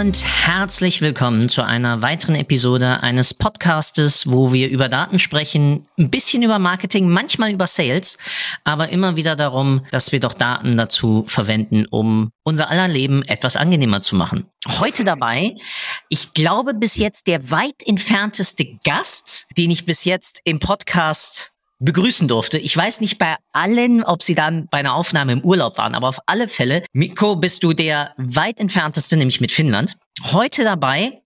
Und herzlich willkommen zu einer weiteren Episode eines Podcastes, wo wir über Daten sprechen, ein bisschen über Marketing, manchmal über Sales, aber immer wieder darum, dass wir doch Daten dazu verwenden, um unser aller Leben etwas angenehmer zu machen. Heute dabei, ich glaube bis jetzt der weit entfernteste Gast, den ich bis jetzt im Podcast begrüßen durfte. Ich weiß nicht bei allen, ob sie dann bei einer Aufnahme im Urlaub waren, aber auf alle Fälle, Mikko, bist du der weit entfernteste, nämlich mit Finnland. Heute dabei,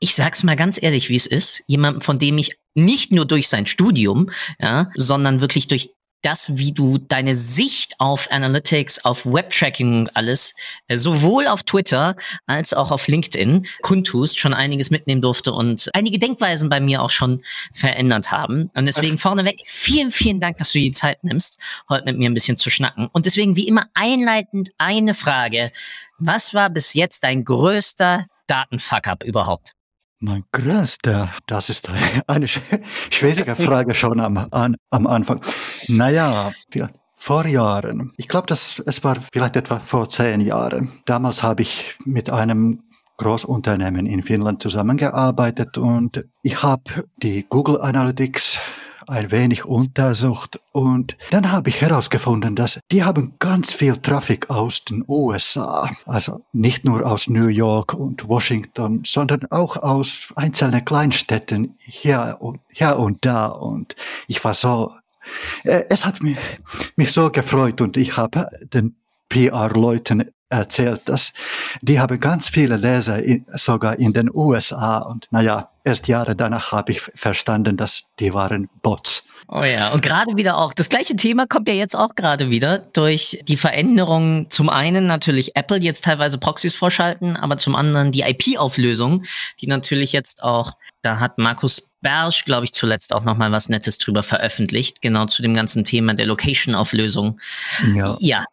ich sag's mal ganz ehrlich, wie es ist, jemand, von dem ich nicht nur durch sein Studium, ja, sondern wirklich durch das, wie du deine Sicht auf Analytics, auf Webtracking und alles, äh, sowohl auf Twitter als auch auf LinkedIn kundtust, schon einiges mitnehmen durfte und einige Denkweisen bei mir auch schon verändert haben. Und deswegen Ach. vorneweg vielen, vielen Dank, dass du die Zeit nimmst, heute mit mir ein bisschen zu schnacken. Und deswegen wie immer einleitend eine Frage. Was war bis jetzt dein größter Datenfuck-up überhaupt? Mein größter, das ist eine schwierige Frage schon am, an, am Anfang. Naja, vor Jahren, ich glaube, es war vielleicht etwa vor zehn Jahren. Damals habe ich mit einem Großunternehmen in Finnland zusammengearbeitet und ich habe die Google Analytics ein wenig untersucht und dann habe ich herausgefunden, dass die haben ganz viel Traffic aus den USA. Also nicht nur aus New York und Washington, sondern auch aus einzelnen Kleinstädten hier und, hier und da. Und ich war so, äh, es hat mich, mich so gefreut und ich habe den PR-Leuten erzählt, dass die haben ganz viele Leser in, sogar in den USA und naja, erst Jahre danach habe ich verstanden, dass die waren Bots. Oh ja, und gerade wieder auch, das gleiche Thema kommt ja jetzt auch gerade wieder durch die Veränderung. Zum einen natürlich Apple jetzt teilweise Proxys vorschalten, aber zum anderen die IP-Auflösung, die natürlich jetzt auch, da hat Markus Bersch, glaube ich, zuletzt auch nochmal was Nettes drüber veröffentlicht, genau zu dem ganzen Thema der Location-Auflösung. Ja. ja,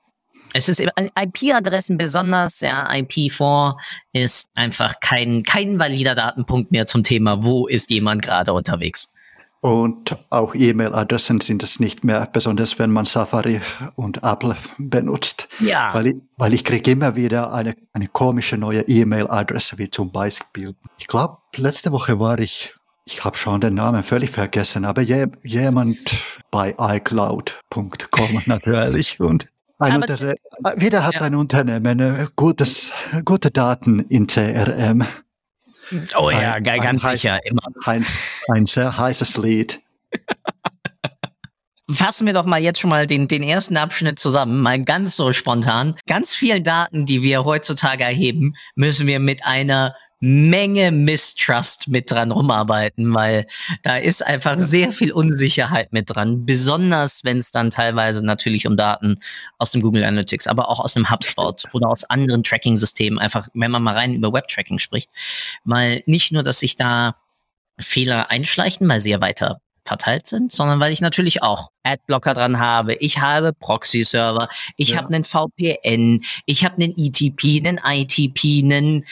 es ist IP-Adressen besonders, ja, IP4 ist einfach kein, kein valider Datenpunkt mehr zum Thema, wo ist jemand gerade unterwegs. Und auch E-Mail-Adressen sind es nicht mehr, besonders wenn man Safari und Apple benutzt. Ja. Weil ich, weil ich kriege immer wieder eine, eine komische neue E-Mail-Adresse, wie zum Beispiel. Ich glaube, letzte Woche war ich, ich habe schon den Namen völlig vergessen, aber je, jemand bei iCloud.com natürlich. Und ein Unter wieder hat ja. ein Unternehmen äh, gutes, gute Daten in CRM. Oh ja, ein, ganz ein sicher. Heiß, immer. Ein, ein sehr heißes Lied. Fassen wir doch mal jetzt schon mal den, den ersten Abschnitt zusammen, mal ganz so spontan. Ganz viele Daten, die wir heutzutage erheben, müssen wir mit einer Menge Mistrust mit dran rumarbeiten, weil da ist einfach sehr viel Unsicherheit mit dran, besonders wenn es dann teilweise natürlich um Daten aus dem Google Analytics, aber auch aus dem HubSpot oder aus anderen Tracking-Systemen, einfach wenn man mal rein über Web-Tracking spricht, weil nicht nur, dass sich da Fehler einschleichen, weil sie ja weiter verteilt sind, sondern weil ich natürlich auch Adblocker dran habe. Ich habe Proxy-Server, ich ja. habe einen VPN, ich habe einen ETP, einen ITP, einen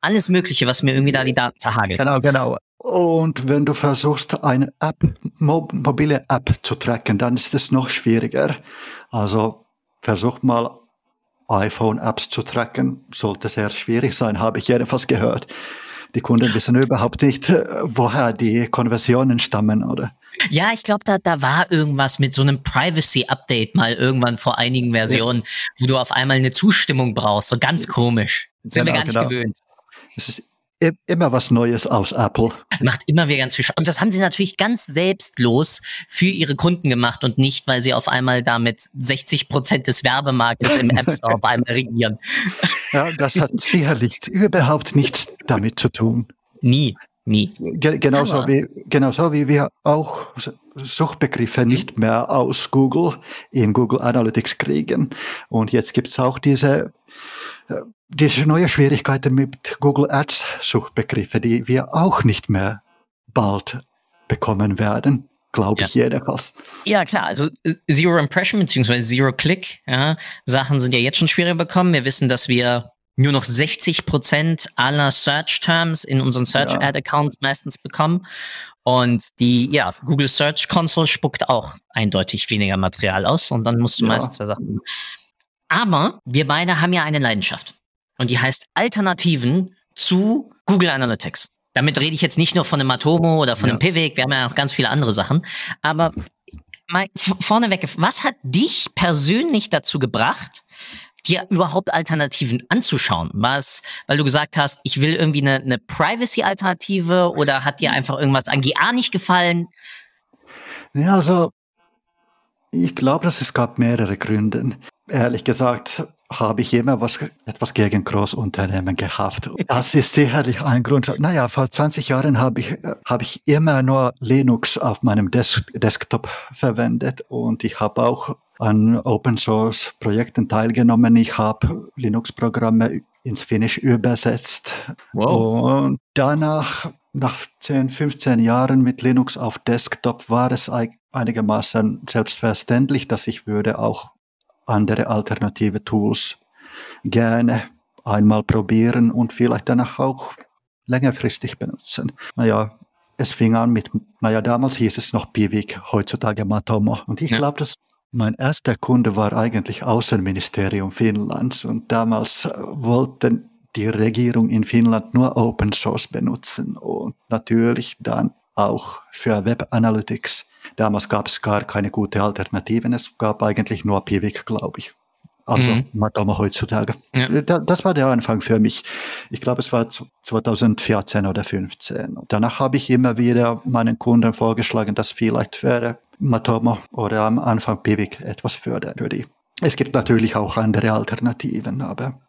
alles Mögliche, was mir irgendwie da die Daten zerhagelt. Genau, genau. Und wenn du versuchst, eine App, mo mobile App zu tracken, dann ist es noch schwieriger. Also versuch mal iPhone-Apps zu tracken, sollte sehr schwierig sein, habe ich jedenfalls gehört. Die Kunden wissen überhaupt nicht, woher die Konversionen stammen, oder? Ja, ich glaube, da, da war irgendwas mit so einem Privacy-Update mal irgendwann vor einigen Versionen, ja. wo du auf einmal eine Zustimmung brauchst. So ganz komisch. Sind genau, wir gar nicht genau. gewöhnt. Es ist immer was Neues aus Apple. Macht immer wieder ganz viel Spaß. Und das haben sie natürlich ganz selbstlos für ihre Kunden gemacht und nicht, weil sie auf einmal damit 60 Prozent des Werbemarktes im App Store auf einmal regieren. Ja, das hat sicherlich überhaupt nichts damit zu tun. Nie, nie. genauso, wie, genauso wie wir auch Suchbegriffe nicht mehr aus Google in Google Analytics kriegen. Und jetzt gibt es auch diese diese neue Schwierigkeiten mit Google Ads Suchbegriffe, die wir auch nicht mehr bald bekommen werden. Glaube ich ja. jedenfalls. Ja, klar. Also äh, Zero Impression bzw. Zero Click, ja, Sachen sind ja jetzt schon schwieriger bekommen. Wir wissen, dass wir nur noch 60 Prozent aller Search Terms in unseren Search Ad Accounts meistens bekommen. Und die, ja, Google Search Console spuckt auch eindeutig weniger Material aus und dann musst du ja. meistens zwei Sachen. Aber wir beide haben ja eine Leidenschaft. Und die heißt Alternativen zu Google Analytics. Damit rede ich jetzt nicht nur von einem Atomo oder von ja. einem Pivik, wir haben ja auch ganz viele andere Sachen. Aber mal vorneweg, was hat dich persönlich dazu gebracht, dir überhaupt Alternativen anzuschauen? Was, weil du gesagt hast, ich will irgendwie eine, eine Privacy-Alternative oder hat dir einfach irgendwas an GA nicht gefallen? Ja, also ich glaube, dass es gab mehrere Gründe. Ehrlich gesagt habe ich immer was, etwas gegen Großunternehmen gehabt. Das ist sicherlich ein Grund. Naja, vor 20 Jahren habe ich, habe ich immer nur Linux auf meinem Des Desktop verwendet und ich habe auch an Open Source Projekten teilgenommen. Ich habe Linux-Programme ins Finnisch übersetzt. Wow. Und danach, nach 10, 15 Jahren mit Linux auf Desktop, war es einigermaßen selbstverständlich, dass ich würde auch andere alternative Tools gerne einmal probieren und vielleicht danach auch längerfristig benutzen. Naja, es fing an mit, naja, damals hieß es noch Pivik, heutzutage Matomo. Und ich ja. glaube, dass mein erster Kunde war eigentlich Außenministerium Finnlands und damals äh, wollten die Regierung in Finnland nur Open Source benutzen und natürlich dann auch für Web Analytics Damals gab es gar keine gute Alternativen. Es gab eigentlich nur Pivik, glaube ich. Also mhm. Matoma heutzutage. Ja. Das war der Anfang für mich. Ich glaube, es war 2014 oder 2015. Danach habe ich immer wieder meinen Kunden vorgeschlagen, dass vielleicht für Matoma oder am Anfang Pivik etwas für die. Es gibt natürlich auch andere Alternativen, aber.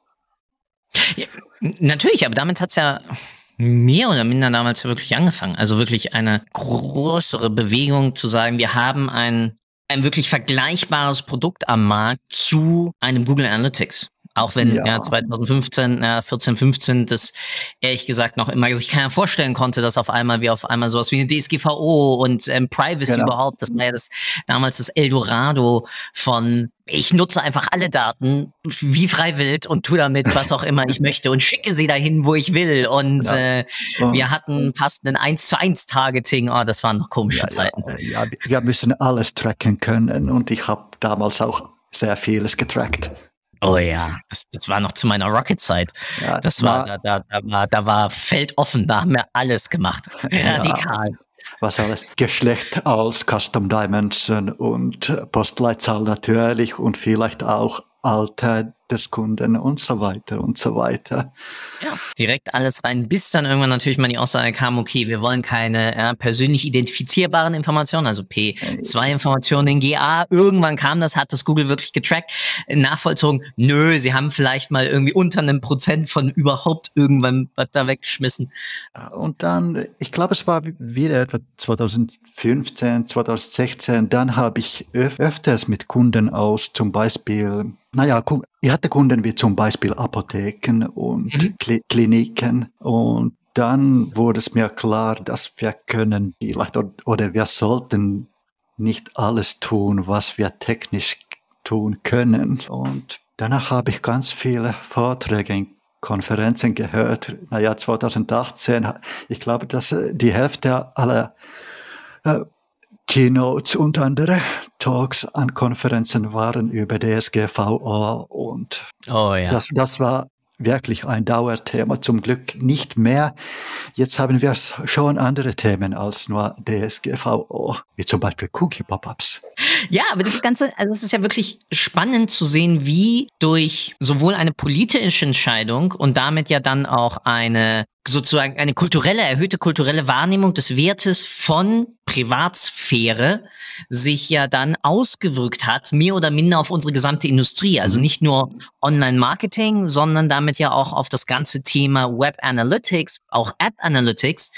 Ja, natürlich, aber damit hat es ja mehr oder minder damals wirklich angefangen. Also wirklich eine größere Bewegung zu sagen, wir haben ein, ein wirklich vergleichbares Produkt am Markt zu einem Google Analytics. Auch wenn ja. ja 2015, ja, 14, 15 das ehrlich gesagt noch immer sich keiner vorstellen konnte, dass auf einmal wir auf einmal sowas wie eine DSGVO und ähm, Privacy genau. überhaupt, das war ja das damals das Eldorado von ich nutze einfach alle Daten wie freiwillig und tu damit was auch immer ich möchte und schicke sie dahin, wo ich will. Und ja. äh, wir hatten fast ein 1 zu 1 Targeting. Oh, das waren noch komische ja, Zeiten. Ja, ja, wir müssen alles tracken können und ich habe damals auch sehr vieles getrackt. Oh ja, das, das war noch zu meiner Rocket-Zeit. Ja, das war, da, da, da, war, da war Feld offen, da haben wir alles gemacht. Radikal. Ja, was alles? Geschlecht als Custom Dimension und Postleitzahl natürlich und vielleicht auch Alter des Kunden und so weiter und so weiter. Ja, direkt alles rein, bis dann irgendwann natürlich mal die Aussage kam, okay, wir wollen keine ja, persönlich identifizierbaren Informationen, also P2-Informationen in GA. Irgendwann kam das, hat das Google wirklich getrackt, nachvollzogen, nö, sie haben vielleicht mal irgendwie unter einem Prozent von überhaupt irgendwann was da weggeschmissen. Und dann, ich glaube, es war wieder etwa 2015, 2016, dann habe ich öf öfters mit Kunden aus zum Beispiel naja, ich hatte Kunden wie zum Beispiel Apotheken und mhm. Kliniken und dann wurde es mir klar, dass wir können vielleicht oder wir sollten nicht alles tun, was wir technisch tun können. Und danach habe ich ganz viele Vorträge in Konferenzen gehört. Naja, 2018, ich glaube, dass die Hälfte aller äh, Keynotes und andere Talks an Konferenzen waren über DSGVO und oh, ja. das, das war wirklich ein Dauerthema. Zum Glück nicht mehr. Jetzt haben wir schon andere Themen als nur DSGVO, wie zum Beispiel Cookie-Pop-ups. Ja, aber das Ganze, also es ist ja wirklich spannend zu sehen, wie durch sowohl eine politische Entscheidung und damit ja dann auch eine sozusagen eine kulturelle, erhöhte kulturelle Wahrnehmung des Wertes von Privatsphäre sich ja dann ausgewirkt hat, mehr oder minder auf unsere gesamte Industrie. Also mhm. nicht nur Online-Marketing, sondern damit ja auch auf das ganze Thema Web Analytics, auch App Analytics,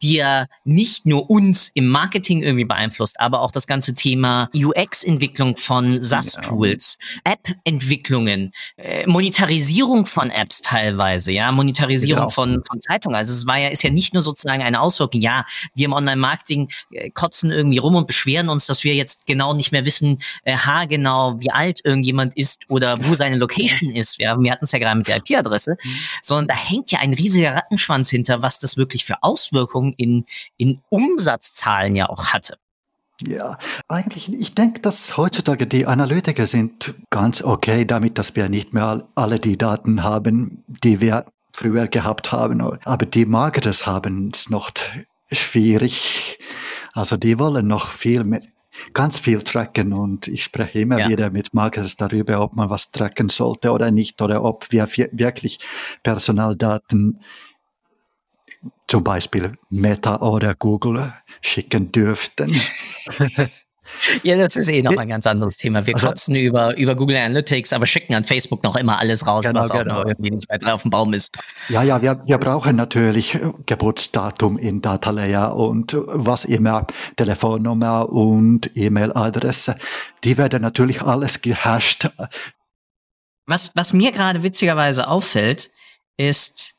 die ja nicht nur uns im Marketing irgendwie beeinflusst, aber auch das ganze Thema UX-Entwicklung von SaaS-Tools, ja. App-Entwicklungen, äh, Monetarisierung von Apps teilweise, ja, Monetarisierung genau. von, von Zeitung. Also es war ja, ist ja nicht nur sozusagen eine Auswirkung. Ja, wir im Online-Marketing äh, kotzen irgendwie rum und beschweren uns, dass wir jetzt genau nicht mehr wissen, äh, haargenau, wie alt irgendjemand ist oder wo seine Location ist. Ja, wir hatten es ja gerade mit der IP-Adresse, mhm. sondern da hängt ja ein riesiger Rattenschwanz hinter, was das wirklich für Auswirkungen in, in Umsatzzahlen ja auch hatte. Ja, eigentlich, ich denke, dass heutzutage die Analytiker sind ganz okay damit, dass wir nicht mehr alle die Daten haben, die wir früher gehabt haben. Aber die Marketers haben es noch schwierig. Also die wollen noch viel mehr, ganz viel tracken und ich spreche immer ja. wieder mit Marketers darüber, ob man was tracken sollte oder nicht oder ob wir wirklich Personaldaten zum Beispiel Meta oder Google schicken dürften. Ja, das ist eh noch ein ganz anderes Thema. Wir also, kotzen über, über Google Analytics, aber schicken an Facebook noch immer alles raus, genau, was auch genau. noch irgendwie nicht weiter auf dem Baum ist. Ja, ja, wir, wir brauchen natürlich Geburtsdatum in Data Layer und was immer, Telefonnummer und E-Mail-Adresse. Die werden natürlich alles gehasht. Was, was mir gerade witzigerweise auffällt, ist,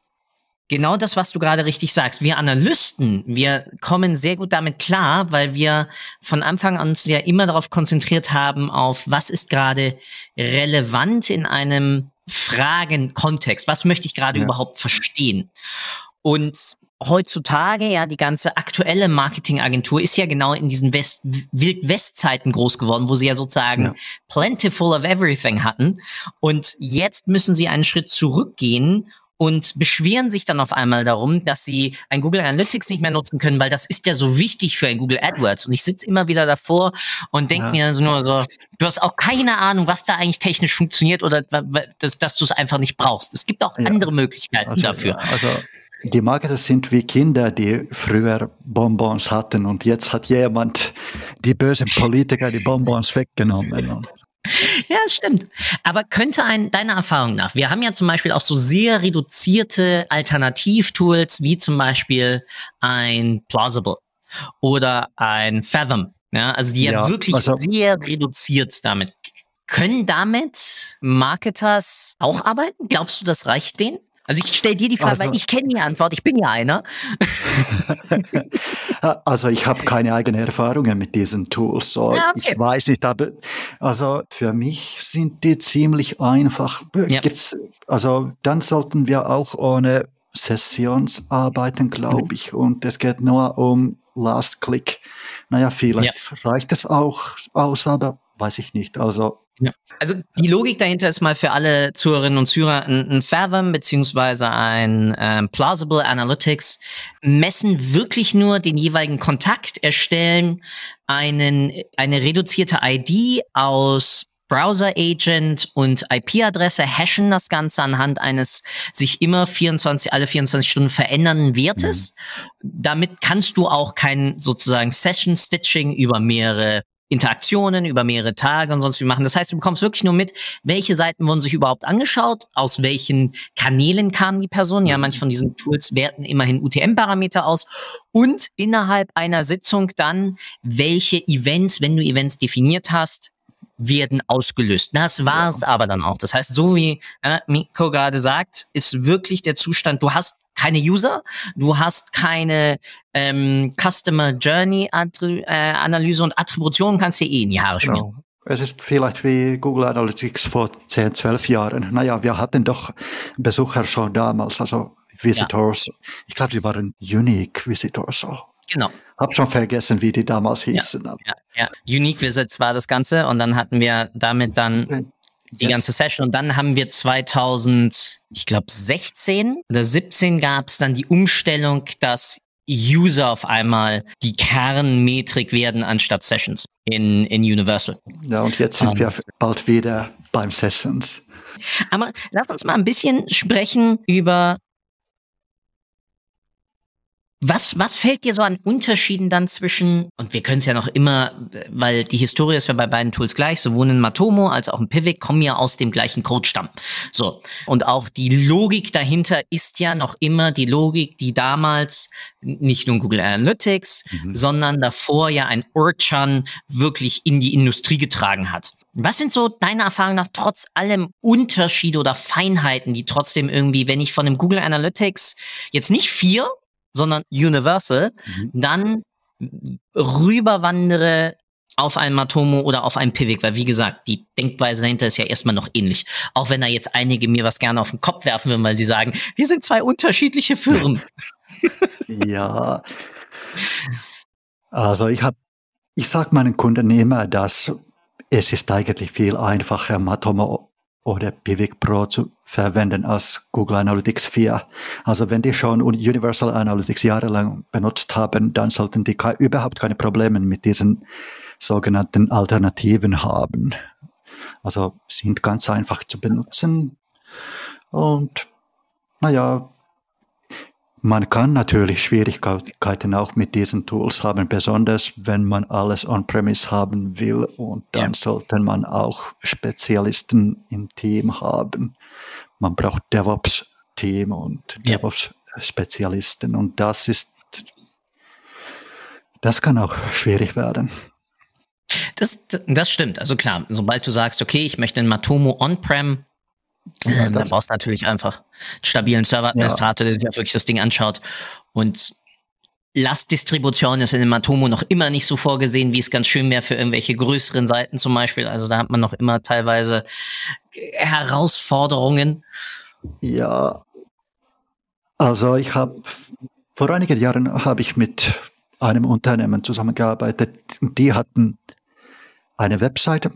genau das, was du gerade richtig sagst. Wir Analysten, wir kommen sehr gut damit klar, weil wir von Anfang an uns ja immer darauf konzentriert haben, auf was ist gerade relevant in einem Fragenkontext. Was möchte ich gerade ja. überhaupt verstehen? Und heutzutage, ja, die ganze aktuelle Marketingagentur ist ja genau in diesen West Wild-West-Zeiten groß geworden, wo sie ja sozusagen ja. plentiful of everything hatten. Und jetzt müssen sie einen Schritt zurückgehen und beschweren sich dann auf einmal darum, dass sie ein Google Analytics nicht mehr nutzen können, weil das ist ja so wichtig für ein Google AdWords. Und ich sitze immer wieder davor und denke ja. mir so nur so, du hast auch keine Ahnung, was da eigentlich technisch funktioniert oder dass, dass du es einfach nicht brauchst. Es gibt auch ja. andere Möglichkeiten also, dafür. Ja, also die Marketer sind wie Kinder, die früher Bonbons hatten und jetzt hat jemand die bösen Politiker die Bonbons weggenommen. Ja, es stimmt. Aber könnte ein, deiner Erfahrung nach, wir haben ja zum Beispiel auch so sehr reduzierte Alternativtools, wie zum Beispiel ein Plausible oder ein Fathom, ja, also die ja, ja wirklich also, sehr reduziert damit. Können damit Marketers auch arbeiten? Glaubst du, das reicht denen? Also ich stelle dir die Frage, also, weil ich kenne die Antwort, ich bin ja einer. also ich habe keine eigenen Erfahrungen mit diesen Tools. So. Ja, okay. Ich weiß nicht, aber also für mich sind die ziemlich einfach. Ja. Gibt's, also dann sollten wir auch ohne Sessions arbeiten, glaube mhm. ich. Und es geht nur um Last Click. Naja, vielleicht ja. reicht es auch aus, aber weiß ich nicht. Also ja. Also die Logik dahinter ist mal für alle Zuhörerinnen und Zuhörer ein, ein Fathom beziehungsweise ein ähm, Plausible Analytics messen wirklich nur den jeweiligen Kontakt, erstellen einen, eine reduzierte ID aus Browser Agent und IP-Adresse hashen das Ganze anhand eines sich immer 24, alle 24 Stunden verändernden Wertes. Mhm. Damit kannst du auch kein sozusagen Session Stitching über mehrere Interaktionen über mehrere Tage und sonst wie machen. Das heißt, du bekommst wirklich nur mit, welche Seiten wurden sich überhaupt angeschaut, aus welchen Kanälen kamen die Personen. Ja, manche von diesen Tools werten immerhin UTM-Parameter aus und innerhalb einer Sitzung dann, welche Events, wenn du Events definiert hast, werden ausgelöst. Das war's ja. aber dann auch. Das heißt, so wie äh, Miko gerade sagt, ist wirklich der Zustand, du hast keine User, du hast keine ähm, Customer Journey äh, Analyse und Attribution kannst du eh in die Haare schmieren. Genau. Es ist vielleicht wie Google Analytics vor 10, 12 Jahren. Naja, wir hatten doch Besucher schon damals, also Visitors. Ja. Ich glaube, die waren Unique Visitors. Genau. Hab schon vergessen, wie die damals hießen. Ja, ja, ja. Unique Visits war das Ganze und dann hatten wir damit dann die ganze Session. Und dann haben wir 2000, ich glaube 16 oder 17 gab es dann die Umstellung, dass User auf einmal die Kernmetrik werden anstatt Sessions in, in Universal. Ja, und jetzt sind um, wir bald wieder beim Sessions. Aber lass uns mal ein bisschen sprechen über was, was fällt dir so an Unterschieden dann zwischen, und wir können es ja noch immer, weil die Historie ist ja bei beiden Tools gleich, sowohl in Matomo als auch in Pivot kommen ja aus dem gleichen Codestamm. So. Und auch die Logik dahinter ist ja noch immer die Logik, die damals nicht nur Google Analytics, mhm. sondern davor ja ein Urchan wirklich in die Industrie getragen hat. Was sind so deiner Erfahrung nach trotz allem Unterschiede oder Feinheiten, die trotzdem irgendwie, wenn ich von dem Google Analytics jetzt nicht vier, sondern Universal, mhm. dann rüberwandere auf ein Matomo oder auf einen Pivik, weil wie gesagt, die Denkweise dahinter ist ja erstmal noch ähnlich. Auch wenn da jetzt einige mir was gerne auf den Kopf werfen würden, weil sie sagen, wir sind zwei unterschiedliche Firmen. ja. Also ich habe, ich sage meinen Kunden immer, dass es ist eigentlich viel einfacher, Matomo oder Pivik Pro zu verwenden als Google Analytics 4. Also wenn die schon Universal Analytics jahrelang benutzt haben, dann sollten die überhaupt keine Probleme mit diesen sogenannten Alternativen haben. Also sind ganz einfach zu benutzen und naja, man kann natürlich Schwierigkeiten auch mit diesen Tools haben, besonders wenn man alles on-premise haben will und dann ja. sollte man auch Spezialisten im Team haben. Man braucht DevOps-Team und ja. DevOps-Spezialisten und das ist, das kann auch schwierig werden. Das, das stimmt. Also klar, sobald du sagst, okay, ich möchte ein Matomo on-prem ja, ähm, dann brauchst du natürlich einfach einen stabilen Serveradministrator, ja. der sich auch wirklich das Ding anschaut. Und Lastdistribution ist in dem Matomo noch immer nicht so vorgesehen, wie es ganz schön wäre für irgendwelche größeren Seiten zum Beispiel. Also da hat man noch immer teilweise Herausforderungen. Ja, also ich habe vor einigen Jahren habe ich mit einem Unternehmen zusammengearbeitet. Die hatten eine Webseite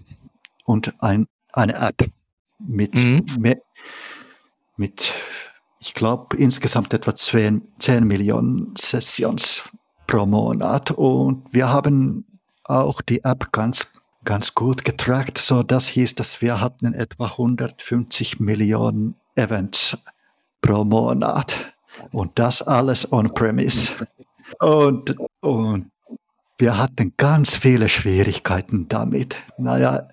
und ein, eine App mit, mhm. mehr, mit ich glaube, insgesamt etwa 10, 10 Millionen Sessions pro Monat. Und wir haben auch die App ganz, ganz gut getrackt. So, das hieß, dass wir hatten etwa 150 Millionen Events pro Monat. Und das alles on-premise. Und, und wir hatten ganz viele Schwierigkeiten damit. Naja,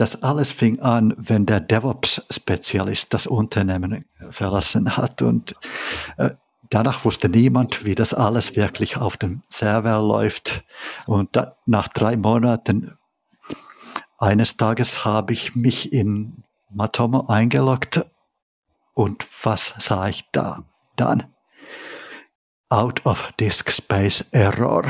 das alles fing an, wenn der DevOps-Spezialist das Unternehmen verlassen hat und äh, danach wusste niemand, wie das alles wirklich auf dem Server läuft. Und nach drei Monaten, eines Tages habe ich mich in Matomo eingeloggt und was sah ich da dann? Out of Disk Space Error.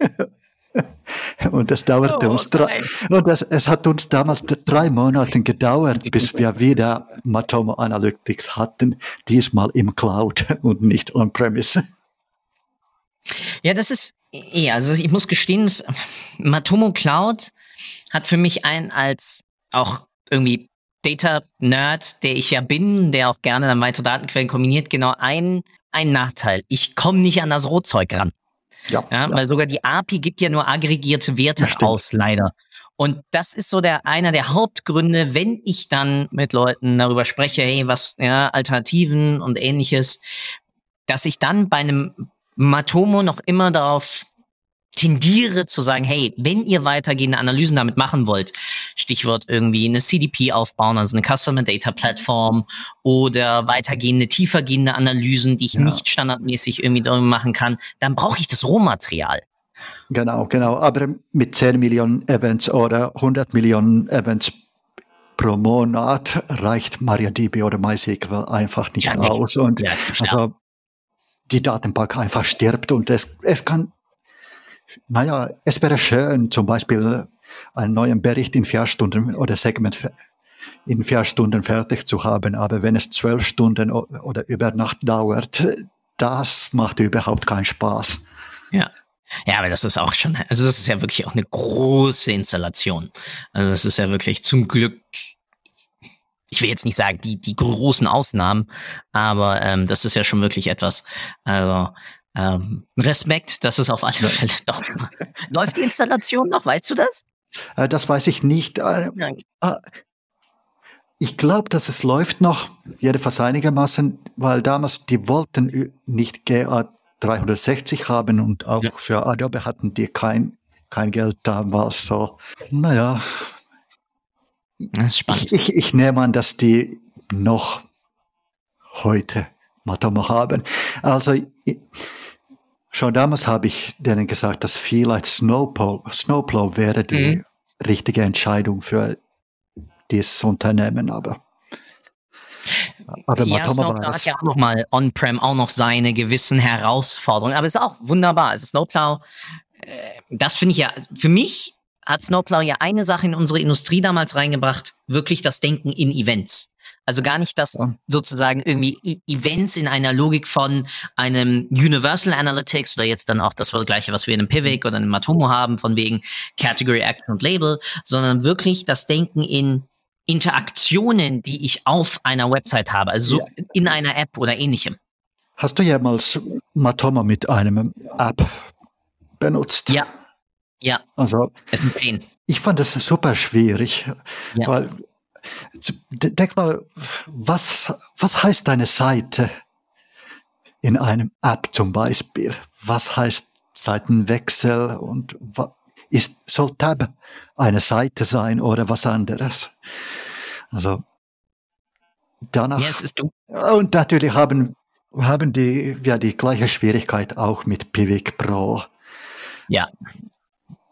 Und das dauerte oh, uns drei, und das, es hat uns damals drei Monate gedauert, bis wir wieder Matomo Analytics hatten, diesmal im Cloud und nicht on-premise. Ja, das ist, ja, also ich muss gestehen, Matomo Cloud hat für mich ein als auch irgendwie Data-Nerd, der ich ja bin, der auch gerne dann weitere Datenquellen kombiniert, genau ein, ein Nachteil. Ich komme nicht an das Rohzeug ran. Ja, ja, Weil sogar die API gibt ja nur aggregierte Werte aus, leider. Und das ist so der einer der Hauptgründe, wenn ich dann mit Leuten darüber spreche, hey, was ja Alternativen und ähnliches, dass ich dann bei einem Matomo noch immer darauf tendiere zu sagen, hey, wenn ihr weitergehende Analysen damit machen wollt, Stichwort irgendwie eine CDP aufbauen, also eine Customer Data Platform oder weitergehende, tiefergehende Analysen, die ich ja. nicht standardmäßig irgendwie machen kann, dann brauche ich das Rohmaterial. Genau, genau. Aber mit 10 Millionen Events oder 100 Millionen Events pro Monat reicht MariaDB oder MySQL einfach nicht ja, aus. Und ja, also die Datenbank einfach stirbt und es, es kann naja, es wäre schön, zum Beispiel einen neuen Bericht in vier Stunden oder Segment in vier Stunden fertig zu haben, aber wenn es zwölf Stunden oder über Nacht dauert, das macht überhaupt keinen Spaß. Ja. Ja, aber das ist auch schon, also das ist ja wirklich auch eine große Installation. Also das ist ja wirklich zum Glück, ich will jetzt nicht sagen, die, die großen Ausnahmen, aber ähm, das ist ja schon wirklich etwas. Also ähm, Respekt, das ist auf alle Fälle doch. Läuft die Installation noch? Weißt du das? Äh, das weiß ich nicht. Äh, äh, ich glaube, dass es läuft noch, jedenfalls einigermaßen, weil damals die wollten nicht GA 360 haben und auch ja. für Adobe hatten die kein, kein Geld damals. So, naja. Das ist spannend. Ich, ich, ich nehme an, dass die noch heute Matomo haben. Also, Schon damals habe ich denen gesagt, dass vielleicht Snowplow, Snowplow wäre die, mhm. richtige Entscheidung für dieses Unternehmen, aber aber ja, Snowplow hat ja auch nochmal on-prem auch noch seine gewissen Herausforderungen, aber es ist auch wunderbar. Also Snowplow, äh, das finde ich ja, für mich hat Snowplow ja eine Sache in unsere Industrie damals reingebracht, wirklich das Denken in Events. Also gar nicht das sozusagen irgendwie e Events in einer Logik von einem Universal Analytics oder jetzt dann auch das gleiche, was wir in einem Pivot oder einem Matomo haben, von wegen Category, Action und Label, sondern wirklich das Denken in Interaktionen, die ich auf einer Website habe, also ja. in einer App oder ähnlichem. Hast du jemals Matomo mit einem App benutzt? Ja. Ja. Also, es ist ein Pain. Ich fand das super schwierig, ja. weil denk mal, was, was heißt deine Seite in einem App zum Beispiel? Was heißt Seitenwechsel und ist, soll Tab eine Seite sein oder was anderes? Also danach. Ja, und natürlich haben, haben die ja die gleiche Schwierigkeit auch mit Pivik Pro. Ja.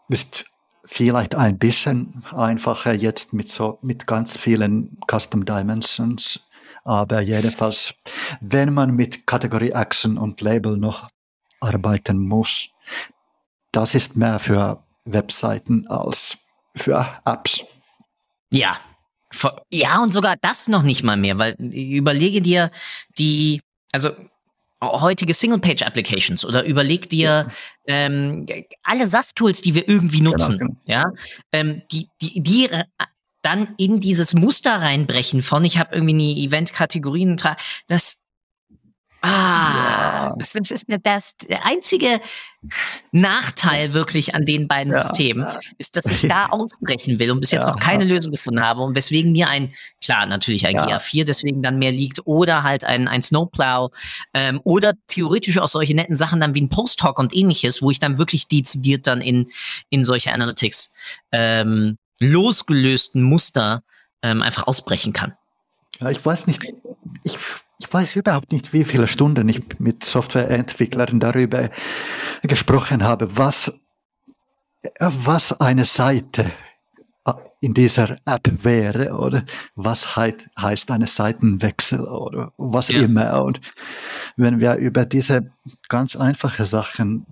Ist vielleicht ein bisschen einfacher jetzt mit so mit ganz vielen Custom Dimensions, aber jedenfalls, wenn man mit Kategorie Action und Label noch arbeiten muss, das ist mehr für Webseiten als für Apps. Ja. Ja, und sogar das noch nicht mal mehr, weil überlege dir die, also heutige Single-Page-Applications oder überleg dir ähm, alle SAS-Tools, die wir irgendwie genau, nutzen, genau, genau. ja, ähm, die, die, die äh, dann in dieses Muster reinbrechen von ich habe irgendwie eine Event-Kategorien, das Ah, ja. das, ist das, der einzige Nachteil wirklich an den beiden ja. Systemen ist, dass ich da ausbrechen will und bis jetzt ja. noch keine Lösung gefunden habe und weswegen mir ein, klar, natürlich ein GA4 deswegen dann mehr liegt oder halt ein, ein Snowplow ähm, oder theoretisch auch solche netten Sachen dann wie ein Post-Hoc und ähnliches, wo ich dann wirklich dezidiert dann in, in solche Analytics ähm, losgelösten Muster ähm, einfach ausbrechen kann. Ja, ich weiß nicht, ich ich weiß überhaupt nicht, wie viele Stunden ich mit Softwareentwicklern darüber gesprochen habe, was, was eine Seite in dieser App wäre oder was heißt eine Seitenwechsel oder was ja. immer. Und wenn wir über diese ganz einfachen Sachen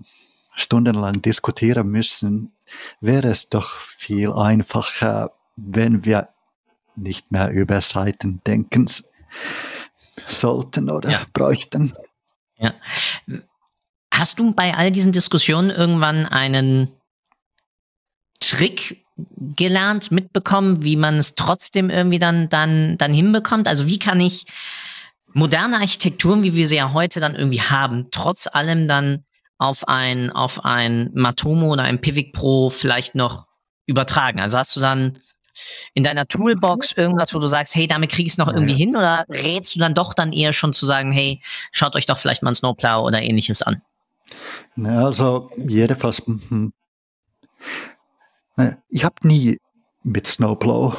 stundenlang diskutieren müssen, wäre es doch viel einfacher, wenn wir nicht mehr über Seiten denken sollten oder ja. bräuchten. Ja. Hast du bei all diesen Diskussionen irgendwann einen Trick gelernt, mitbekommen, wie man es trotzdem irgendwie dann, dann, dann hinbekommt? Also wie kann ich moderne Architekturen, wie wir sie ja heute dann irgendwie haben, trotz allem dann auf ein, auf ein Matomo oder ein Pivik Pro vielleicht noch übertragen? Also hast du dann in deiner Toolbox irgendwas, wo du sagst, hey, damit krieg ich es noch irgendwie hin? Oder rätst du dann doch dann eher schon zu sagen, hey, schaut euch doch vielleicht mal ein Snowplow oder ähnliches an? Ja, also jedenfalls, hm, ich habe nie mit Snowplow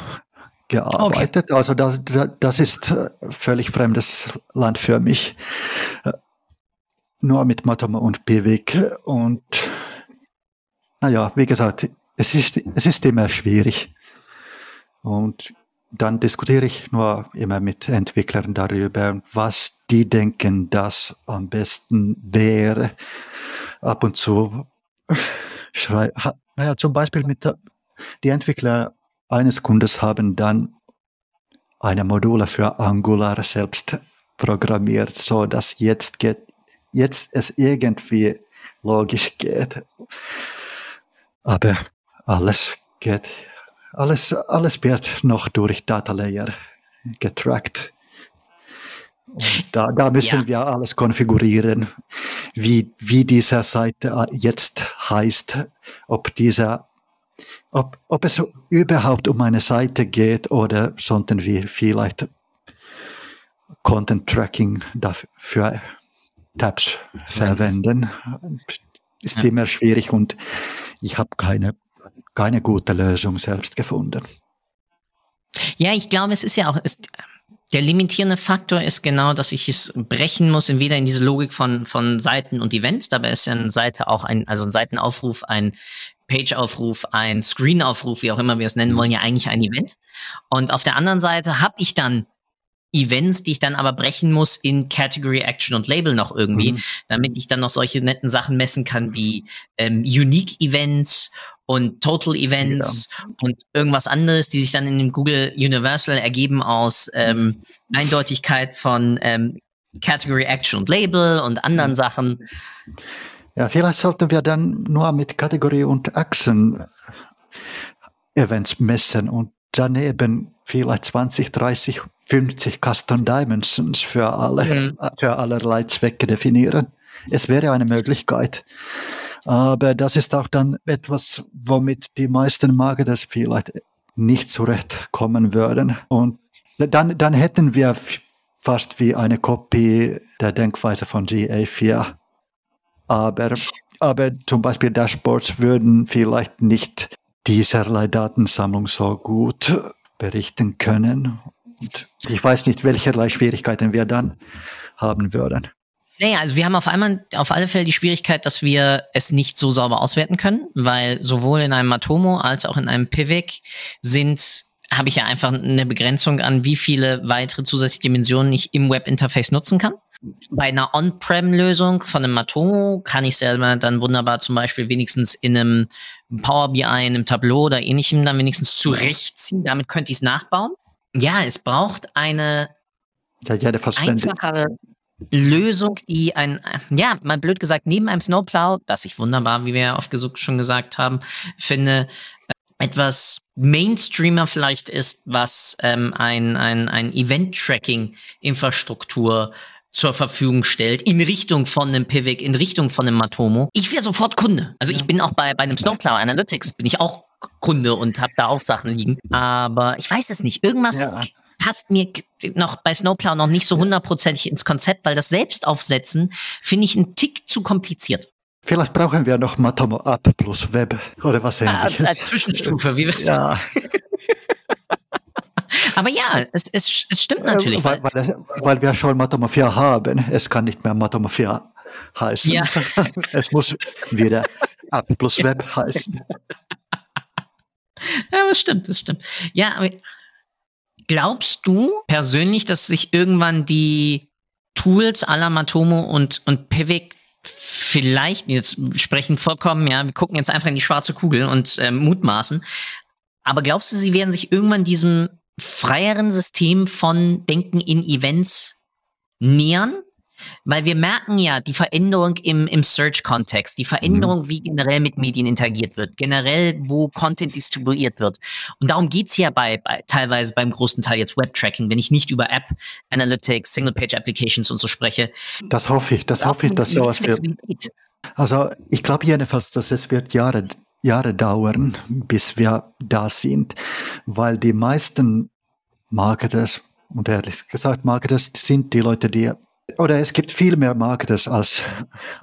gearbeitet. Okay. Also das, das ist äh, völlig fremdes Land für mich. Äh, nur mit Matoma und Pivik. Und naja, wie gesagt, es ist, es ist immer schwierig. Und dann diskutiere ich nur immer mit Entwicklern darüber, was die denken, dass am besten wäre. Ab und zu schrei, naja, zum Beispiel mit die Entwickler eines Kundes haben dann eine Module für Angular selbst programmiert, so dass jetzt geht, jetzt es irgendwie logisch geht. Aber alles geht alles, alles wird noch durch Data Layer getrackt. Und da, da müssen ja. wir alles konfigurieren, wie, wie diese Seite jetzt heißt, ob dieser ob, ob es überhaupt um eine Seite geht oder sollten wir vielleicht Content Tracking dafür Tabs verwenden. Ist immer schwierig und ich habe keine keine gute Lösung selbst gefunden. Ja, ich glaube, es ist ja auch, es, der limitierende Faktor ist genau, dass ich es brechen muss, entweder in diese Logik von, von Seiten und Events. Dabei ist ja eine Seite auch ein, also ein Seitenaufruf ein Page-Aufruf, ein Screen-Aufruf, wie auch immer wir es nennen wollen, ja eigentlich ein Event. Und auf der anderen Seite habe ich dann Events, die ich dann aber brechen muss in Category, Action und Label noch irgendwie, mhm. damit ich dann noch solche netten Sachen messen kann wie ähm, Unique Events und Total Events ja. und irgendwas anderes, die sich dann in dem Google Universal ergeben aus ähm, Eindeutigkeit von ähm, Category, Action und Label und anderen mhm. Sachen. Ja, vielleicht sollten wir dann nur mit Kategorie und Achsen Events messen und daneben vielleicht 20, 30, 50 Custom Dimensions für alle, mhm. für allerlei Zwecke definieren. Es wäre eine Möglichkeit. Aber das ist auch dann etwas, womit die meisten Marketers vielleicht nicht zurechtkommen würden. Und dann, dann hätten wir fast wie eine Kopie der Denkweise von GA4. Aber, aber zum Beispiel Dashboards würden vielleicht nicht dieserlei Datensammlung so gut berichten können. Und ich weiß nicht, welcherlei Schwierigkeiten wir dann haben würden. Naja, also wir haben auf einmal auf alle Fälle die Schwierigkeit, dass wir es nicht so sauber auswerten können, weil sowohl in einem Matomo als auch in einem Pivik sind habe ich ja einfach eine Begrenzung an, wie viele weitere zusätzliche Dimensionen ich im Webinterface nutzen kann. Bei einer On-Prem-Lösung von einem Matomo kann ich selber dann wunderbar zum Beispiel wenigstens in einem Power BI, in einem Tableau oder ähnlichem dann wenigstens zurechtziehen. Damit könnte ich es nachbauen. Ja, es braucht eine ja, ja, einfachere Lösung, die ein, ja, mal blöd gesagt, neben einem Snowplow, das ich wunderbar, wie wir ja oft schon gesagt haben, finde, äh, etwas Mainstreamer vielleicht ist, was ähm, ein, ein, ein Event-Tracking-Infrastruktur zur Verfügung stellt, in Richtung von einem Pivik, in Richtung von einem Matomo. Ich wäre sofort Kunde. Also ich bin auch bei, bei einem Snowplow Analytics, bin ich auch Kunde und habe da auch Sachen liegen. Aber ich weiß es nicht. Irgendwas ja passt mir noch bei Snowplow noch nicht so hundertprozentig ins Konzept, weil das Selbstaufsetzen finde ich ein Tick zu kompliziert. Vielleicht brauchen wir noch Matomo Up plus Web oder was ähnliches. Als, als Zwischenstufe, wie wir es ja. Aber ja, es, es, es stimmt natürlich. Äh, weil, weil, es, weil, wir schon Matomo 4 haben. Es kann nicht mehr Matomo 4 heißen. Ja. es muss wieder Up plus Web heißen. Ja, das stimmt, das stimmt. Ja, aber Glaubst du persönlich, dass sich irgendwann die Tools aller Matomo und, und Pivik vielleicht, jetzt sprechen vollkommen, ja, wir gucken jetzt einfach in die schwarze Kugel und äh, mutmaßen, aber glaubst du, sie werden sich irgendwann diesem freieren System von Denken in Events nähern? Weil wir merken ja die Veränderung im, im Search-Kontext, die Veränderung, mhm. wie generell mit Medien interagiert wird, generell, wo Content distribuiert wird. Und darum geht's ja bei, bei teilweise beim großen Teil jetzt Web-Tracking, wenn ich nicht über App Analytics, Single-Page-Applications und so spreche. Das hoffe ich, das hoffe ich, dass sowas wird. Also ich glaube jedenfalls, dass es wird Jahre, Jahre dauern, bis wir da sind, weil die meisten Marketers, und ehrlich gesagt, Marketers sind die Leute, die oder es gibt viel mehr Marketers als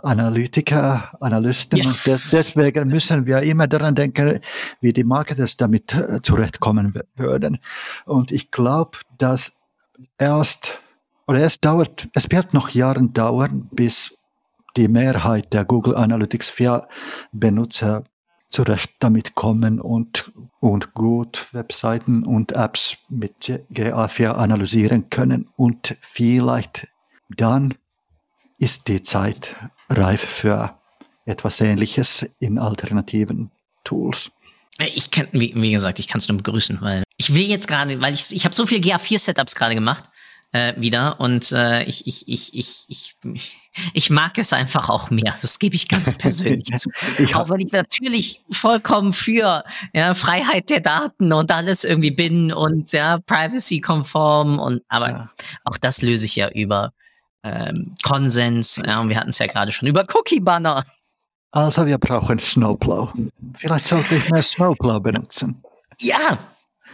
Analytiker, Analysten. Ja. Und des, deswegen müssen wir immer daran denken, wie die Marketers damit äh, zurechtkommen würden. Und ich glaube, dass erst, oder es dauert, es wird noch Jahre dauern, bis die Mehrheit der Google Analytics 4 Benutzer zurecht damit kommen und, und gut Webseiten und Apps mit GA4 analysieren können und vielleicht dann ist die Zeit reif für etwas Ähnliches in alternativen Tools. Ich kann, wie, wie gesagt, ich kann es nur begrüßen, weil ich will jetzt gerade, weil ich, ich habe so viele GA4-Setups gerade gemacht äh, wieder und äh, ich, ich, ich, ich, ich, ich mag es einfach auch mehr. Das gebe ich ganz persönlich zu. Ich auch wenn ich natürlich vollkommen für ja, Freiheit der Daten und alles irgendwie bin und ja, privacy-konform und aber ja. auch das löse ich ja über ähm, Konsens. Ja, und wir hatten es ja gerade schon über Cookie-Banner. Also wir brauchen Snowplow. Vielleicht sollte ich mehr Snowplow benutzen. Ja,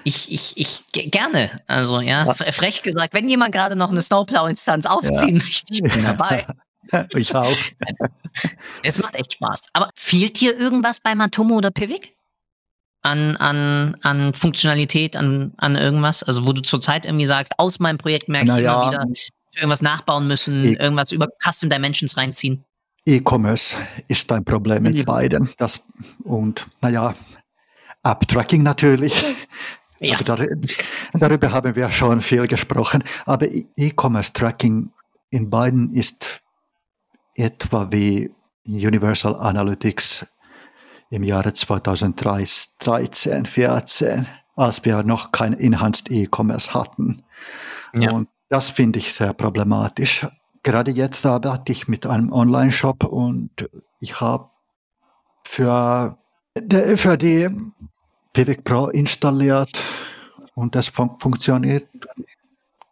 ich, ich, ich gerne. Also ja, frech gesagt, wenn jemand gerade noch eine Snowplow-Instanz aufziehen ja. möchte, ich bin dabei. ich auch. es macht echt Spaß. Aber fehlt dir irgendwas bei Matomo oder Pivik? An, an, an Funktionalität, an, an irgendwas? Also wo du zurzeit irgendwie sagst, aus meinem Projekt merke ich naja, immer wieder, irgendwas nachbauen müssen, ich, irgendwas über Custom Dimensions reinziehen? E-Commerce ist ein Problem mit beiden. Das, und naja, App-Tracking natürlich. Ja. Dar darüber haben wir schon viel gesprochen. Aber E-Commerce-Tracking in beiden ist etwa wie Universal Analytics im Jahre 2013, 2014, als wir noch kein Enhanced E-Commerce hatten. Ja. Und das finde ich sehr problematisch. Gerade jetzt arbeite ich mit einem Online-Shop und ich habe für, für die Pivot Pro installiert und das fun funktioniert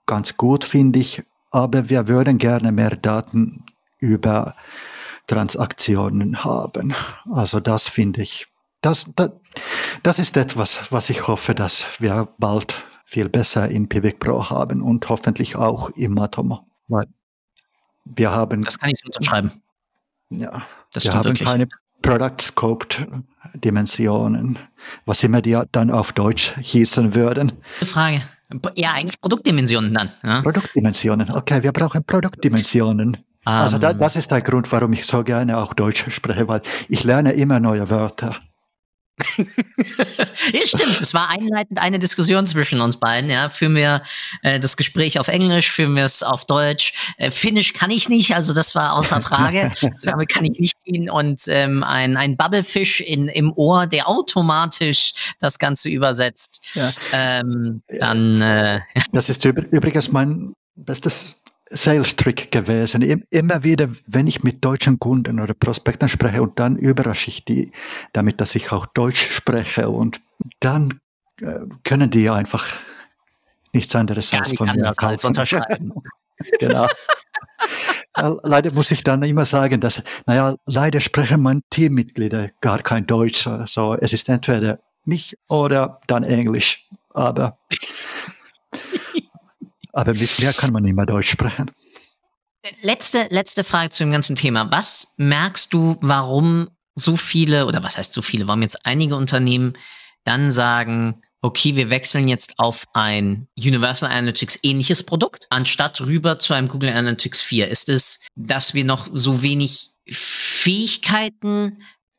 ganz gut, finde ich. Aber wir würden gerne mehr Daten über Transaktionen haben. Also das finde ich, das, das, das ist etwas, was ich hoffe, dass wir bald viel besser in Pivot Pro haben und hoffentlich auch im Matomo. Weil wir haben. Das kann ich so unterschreiben. Ja, das wir haben wirklich. keine Product Scoped Dimensionen, was immer die dann auf Deutsch hießen würden. Frage. Ja, eigentlich Produktdimensionen dann. Ja. Produktdimensionen. Okay, wir brauchen Produktdimensionen. Um. Also da, ähm. das ist der Grund, warum ich so gerne auch Deutsch spreche, weil ich lerne immer neue Wörter. Ja, stimmt. Es war einleitend eine Diskussion zwischen uns beiden. Ja, führen wir äh, das Gespräch auf Englisch, führen wir es auf Deutsch. Äh, Finnisch kann ich nicht, also das war außer Frage. Damit kann ich nicht gehen. Und ähm, ein, ein Bubblefish in, im Ohr, der automatisch das Ganze übersetzt. Ja. Ähm, dann. Äh, das ist übrigens mein bestes Sales-Trick gewesen. Immer wieder, wenn ich mit deutschen Kunden oder Prospekten spreche und dann überrasche ich die damit, dass ich auch Deutsch spreche und dann äh, können die einfach nichts anderes als von mir kaufen. unterschreiben. genau. leider muss ich dann immer sagen, dass, naja, leider sprechen meine Teammitglieder gar kein Deutsch. Also es ist entweder mich oder dann Englisch. Aber aber mit mir kann man nicht mehr Deutsch sprechen. Letzte, letzte Frage zu dem ganzen Thema. Was merkst du, warum so viele, oder was heißt so viele, warum jetzt einige Unternehmen dann sagen, okay, wir wechseln jetzt auf ein Universal Analytics ähnliches Produkt, anstatt rüber zu einem Google Analytics 4? Ist es, dass wir noch so wenig Fähigkeiten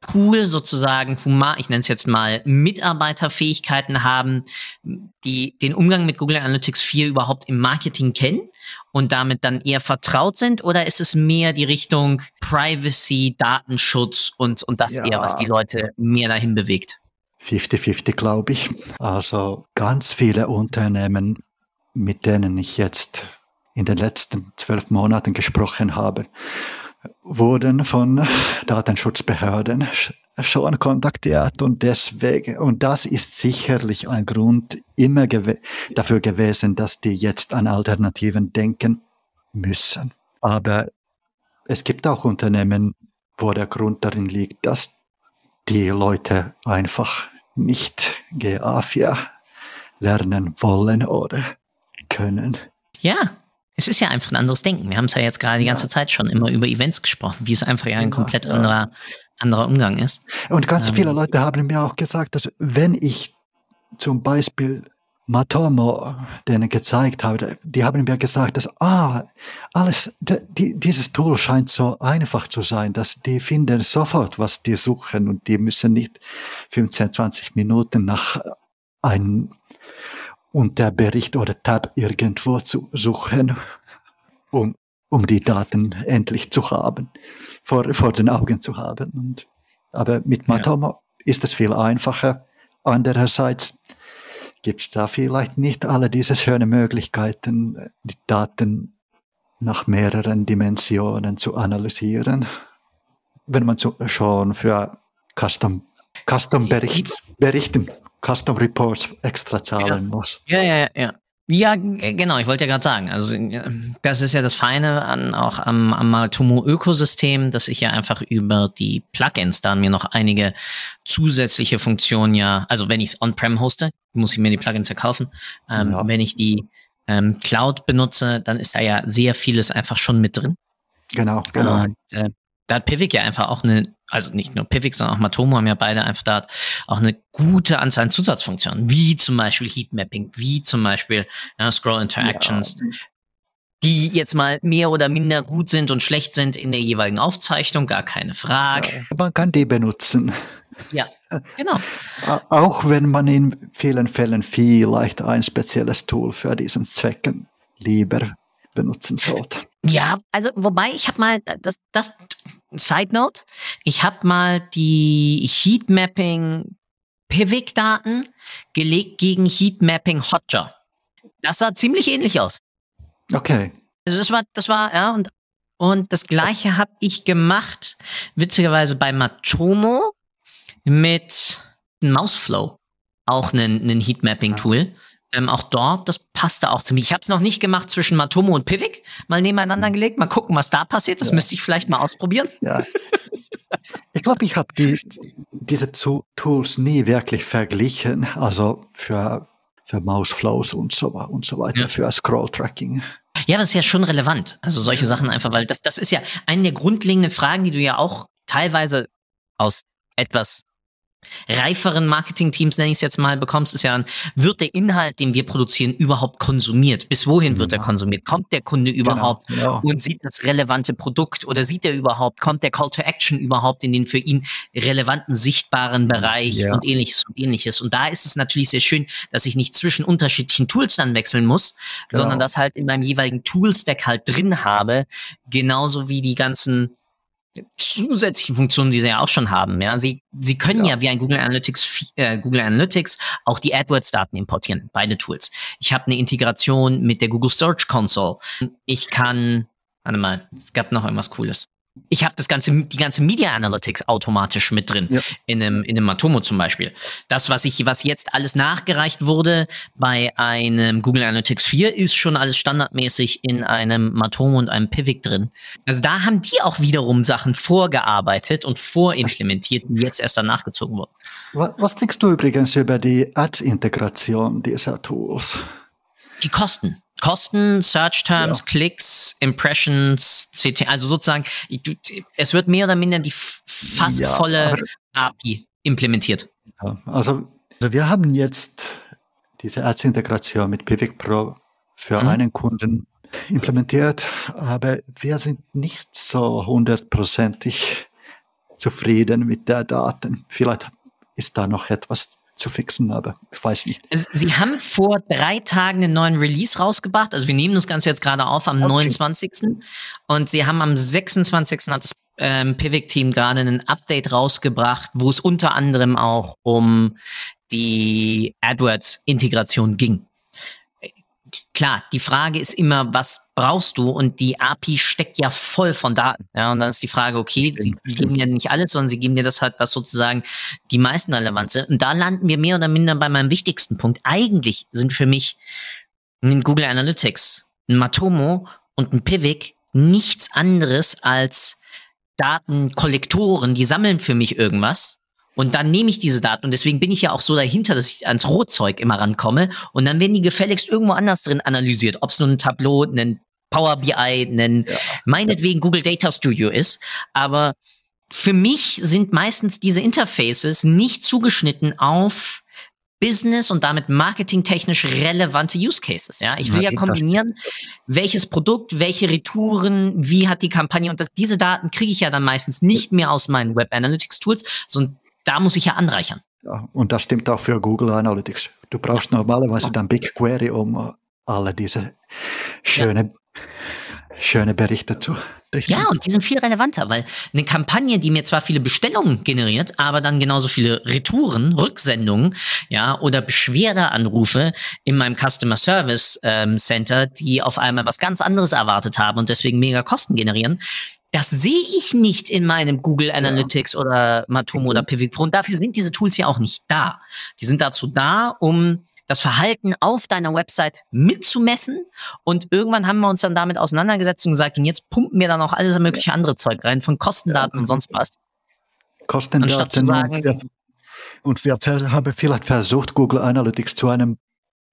Pool sozusagen human, ich nenne es jetzt mal Mitarbeiterfähigkeiten haben, die den Umgang mit Google Analytics 4 überhaupt im Marketing kennen und damit dann eher vertraut sind oder ist es mehr die Richtung Privacy, Datenschutz und, und das ja. eher, was die Leute mehr dahin bewegt? 50-50, glaube ich. Also ganz viele Unternehmen, mit denen ich jetzt in den letzten zwölf Monaten gesprochen habe, wurden von Datenschutzbehörden schon kontaktiert und deswegen, und das ist sicherlich ein Grund immer gew dafür gewesen, dass die jetzt an Alternativen denken müssen. Aber es gibt auch Unternehmen, wo der Grund darin liegt, dass die Leute einfach nicht GA4 lernen wollen oder können. Ja, es ist ja einfach ein anderes Denken. Wir haben es ja jetzt gerade die ganze ja. Zeit schon immer über Events gesprochen, wie es einfach ja ein komplett ja. anderer, anderer Umgang ist. Und ganz ähm, viele Leute haben mir auch gesagt, dass wenn ich zum Beispiel Matomo denen gezeigt habe, die haben mir gesagt, dass ah, alles, die, dieses Tool scheint so einfach zu sein, dass die finden sofort, was die suchen und die müssen nicht 15, 20 Minuten nach einem Unterbericht oder Tab irgendwo zu suchen, um, um die Daten endlich zu haben, vor, vor den Augen zu haben. Und, aber mit Matomo ja. ist es viel einfacher. Andererseits gibt es da vielleicht nicht alle diese schönen Möglichkeiten, die Daten nach mehreren Dimensionen zu analysieren. Wenn man so, schon für Custom, Custom Bericht, Berichten Custom Reports extra zahlen ja. muss. Ja, ja, ja. Ja, genau, ich wollte ja gerade sagen, also das ist ja das Feine an auch am, am Matomo-Ökosystem, dass ich ja einfach über die Plugins dann mir noch einige zusätzliche Funktionen ja, also wenn ich es on-prem hoste, muss ich mir die Plugins ja kaufen. Ähm, ja. Wenn ich die ähm, Cloud benutze, dann ist da ja sehr vieles einfach schon mit drin. Genau, genau. Und, äh, da hat Pivik ja einfach auch eine, also nicht nur Pivik, sondern auch Matomo haben ja beide einfach da auch eine gute Anzahl an Zusatzfunktionen, wie zum Beispiel Heatmapping, wie zum Beispiel ja, Scroll Interactions. Ja. die jetzt mal mehr oder minder gut sind und schlecht sind in der jeweiligen Aufzeichnung, gar keine Frage. Ja, man kann die benutzen. Ja, genau. Auch wenn man in vielen Fällen vielleicht ein spezielles Tool für diesen Zwecken lieber benutzen sollte. Ja, also wobei ich habe mal das das Side Note, ich habe mal die Heatmapping Pivik Daten gelegt gegen Heatmapping Hotjar. Das sah ziemlich ähnlich aus. Okay. Also das war das war ja und und das gleiche habe ich gemacht witzigerweise bei Matomo mit Mouseflow, auch ein, ein Heatmapping Tool. Ähm, auch dort, das passte auch zu mir. Ich habe es noch nicht gemacht zwischen Matomo und Pivik, mal nebeneinander gelegt, mal gucken, was da passiert. Das ja. müsste ich vielleicht mal ausprobieren. Ja. Ich glaube, ich habe die, diese Tools nie wirklich verglichen, also für, für Mouseflows und so, und so weiter, ja. für Scroll-Tracking. Ja, das ist ja schon relevant. Also solche Sachen einfach, weil das, das ist ja eine der grundlegenden Fragen, die du ja auch teilweise aus etwas reiferen Marketing-Teams, nenne ich es jetzt mal, bekommst, ist ja, wird der Inhalt, den wir produzieren, überhaupt konsumiert? Bis wohin wird ja. er konsumiert? Kommt der Kunde genau, überhaupt genau, genau. und sieht das relevante Produkt oder sieht er überhaupt, kommt der Call to Action überhaupt in den für ihn relevanten, sichtbaren Bereich ja. und ähnliches und ähnliches. Und da ist es natürlich sehr schön, dass ich nicht zwischen unterschiedlichen Tools dann wechseln muss, genau. sondern das halt in meinem jeweiligen Tool-Stack halt drin habe, genauso wie die ganzen zusätzlichen Funktionen, die sie ja auch schon haben. Ja, sie, sie können ja, ja wie ein Google Analytics, äh, Google Analytics auch die AdWords-Daten importieren, beide Tools. Ich habe eine Integration mit der Google Search Console. Ich kann, warte mal, es gab noch irgendwas Cooles ich habe das ganze, die ganze Media Analytics automatisch mit drin ja. in einem, in einem Matomo zum Beispiel. Das, was ich, was jetzt alles nachgereicht wurde bei einem Google Analytics 4, ist schon alles standardmäßig in einem Matomo und einem Pivik drin. Also da haben die auch wiederum Sachen vorgearbeitet und vorimplementiert, die jetzt erst dann nachgezogen wurden. Was denkst du übrigens über die Ads-Integration dieser Tools? Die Kosten. Kosten, Search Terms, ja. Klicks, Impressions, CT, also sozusagen, es wird mehr oder minder die fast ja, volle API implementiert. Ja, also, also, wir haben jetzt diese Ads-Integration mit Pivik Pro für mhm. einen Kunden implementiert, aber wir sind nicht so hundertprozentig zufrieden mit der Daten. Vielleicht ist da noch etwas zu fixen, aber ich weiß nicht. Sie haben vor drei Tagen einen neuen Release rausgebracht. Also wir nehmen das Ganze jetzt gerade auf am okay. 29. Und sie haben am 26. hat das ähm, Pivik-Team gerade ein Update rausgebracht, wo es unter anderem auch um die AdWords-Integration ging klar, die Frage ist immer, was brauchst du? Und die API steckt ja voll von Daten. Ja, und dann ist die Frage, okay, stimmt, sie stimmt. geben ja nicht alles, sondern sie geben dir das halt, was sozusagen die meisten Relevanze. Und da landen wir mehr oder minder bei meinem wichtigsten Punkt. Eigentlich sind für mich ein Google Analytics, ein Matomo und ein Pivik nichts anderes als Datenkollektoren, die sammeln für mich irgendwas und dann nehme ich diese Daten und deswegen bin ich ja auch so dahinter, dass ich ans Rohzeug immer rankomme. Und dann werden die gefälligst irgendwo anders drin analysiert, ob es nun ein Tableau, ein Power BI, ein ja. meinetwegen Google Data Studio ist. Aber für mich sind meistens diese Interfaces nicht zugeschnitten auf Business und damit marketingtechnisch relevante Use Cases. Ja, ich will ja, ja kombinieren, welches Produkt, welche Retouren, wie hat die Kampagne und das, diese Daten kriege ich ja dann meistens nicht mehr aus meinen Web Analytics Tools, sondern da muss ich ja anreichern. Ja, und das stimmt auch für Google Analytics. Du brauchst ja. normalerweise dann BigQuery, um äh, alle diese schöne, ja. schöne Berichte zu richten. Ja, und die sind viel relevanter, weil eine Kampagne, die mir zwar viele Bestellungen generiert, aber dann genauso viele Retouren, Rücksendungen, ja, oder Beschwerdeanrufe in meinem Customer Service ähm, Center, die auf einmal was ganz anderes erwartet haben und deswegen mega Kosten generieren, das sehe ich nicht in meinem Google Analytics ja. oder Matomo oder mhm. Pivot Pro. Und dafür sind diese Tools ja auch nicht da. Die sind dazu da, um das Verhalten auf deiner Website mitzumessen. Und irgendwann haben wir uns dann damit auseinandergesetzt und gesagt, und jetzt pumpen wir dann auch alles mögliche andere Zeug rein, von Kostendaten ja. und sonst was. Kostendaten. Sagen, und, wir, und wir haben vielleicht versucht, Google Analytics zu einem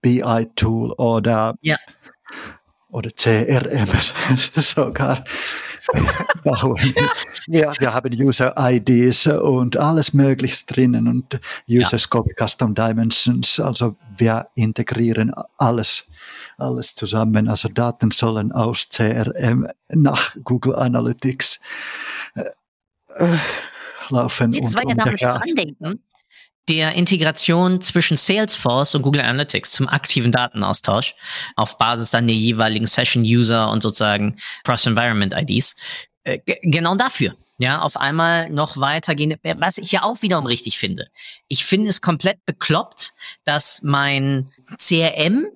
BI-Tool oder, ja. oder CRM sogar wir, wir haben User-IDs und alles Mögliche drinnen und User Scope, ja. Custom Dimensions. Also wir integrieren alles alles zusammen. Also Daten sollen aus CRM nach Google Analytics äh, laufen. Jetzt, weil da muss andenken, der Integration zwischen Salesforce und Google Analytics zum aktiven Datenaustausch auf Basis dann der jeweiligen Session-User und sozusagen Cross-Environment-IDs. Äh, genau dafür, ja, auf einmal noch weitergehen, was ich ja auch wiederum richtig finde. Ich finde es komplett bekloppt, dass mein CRM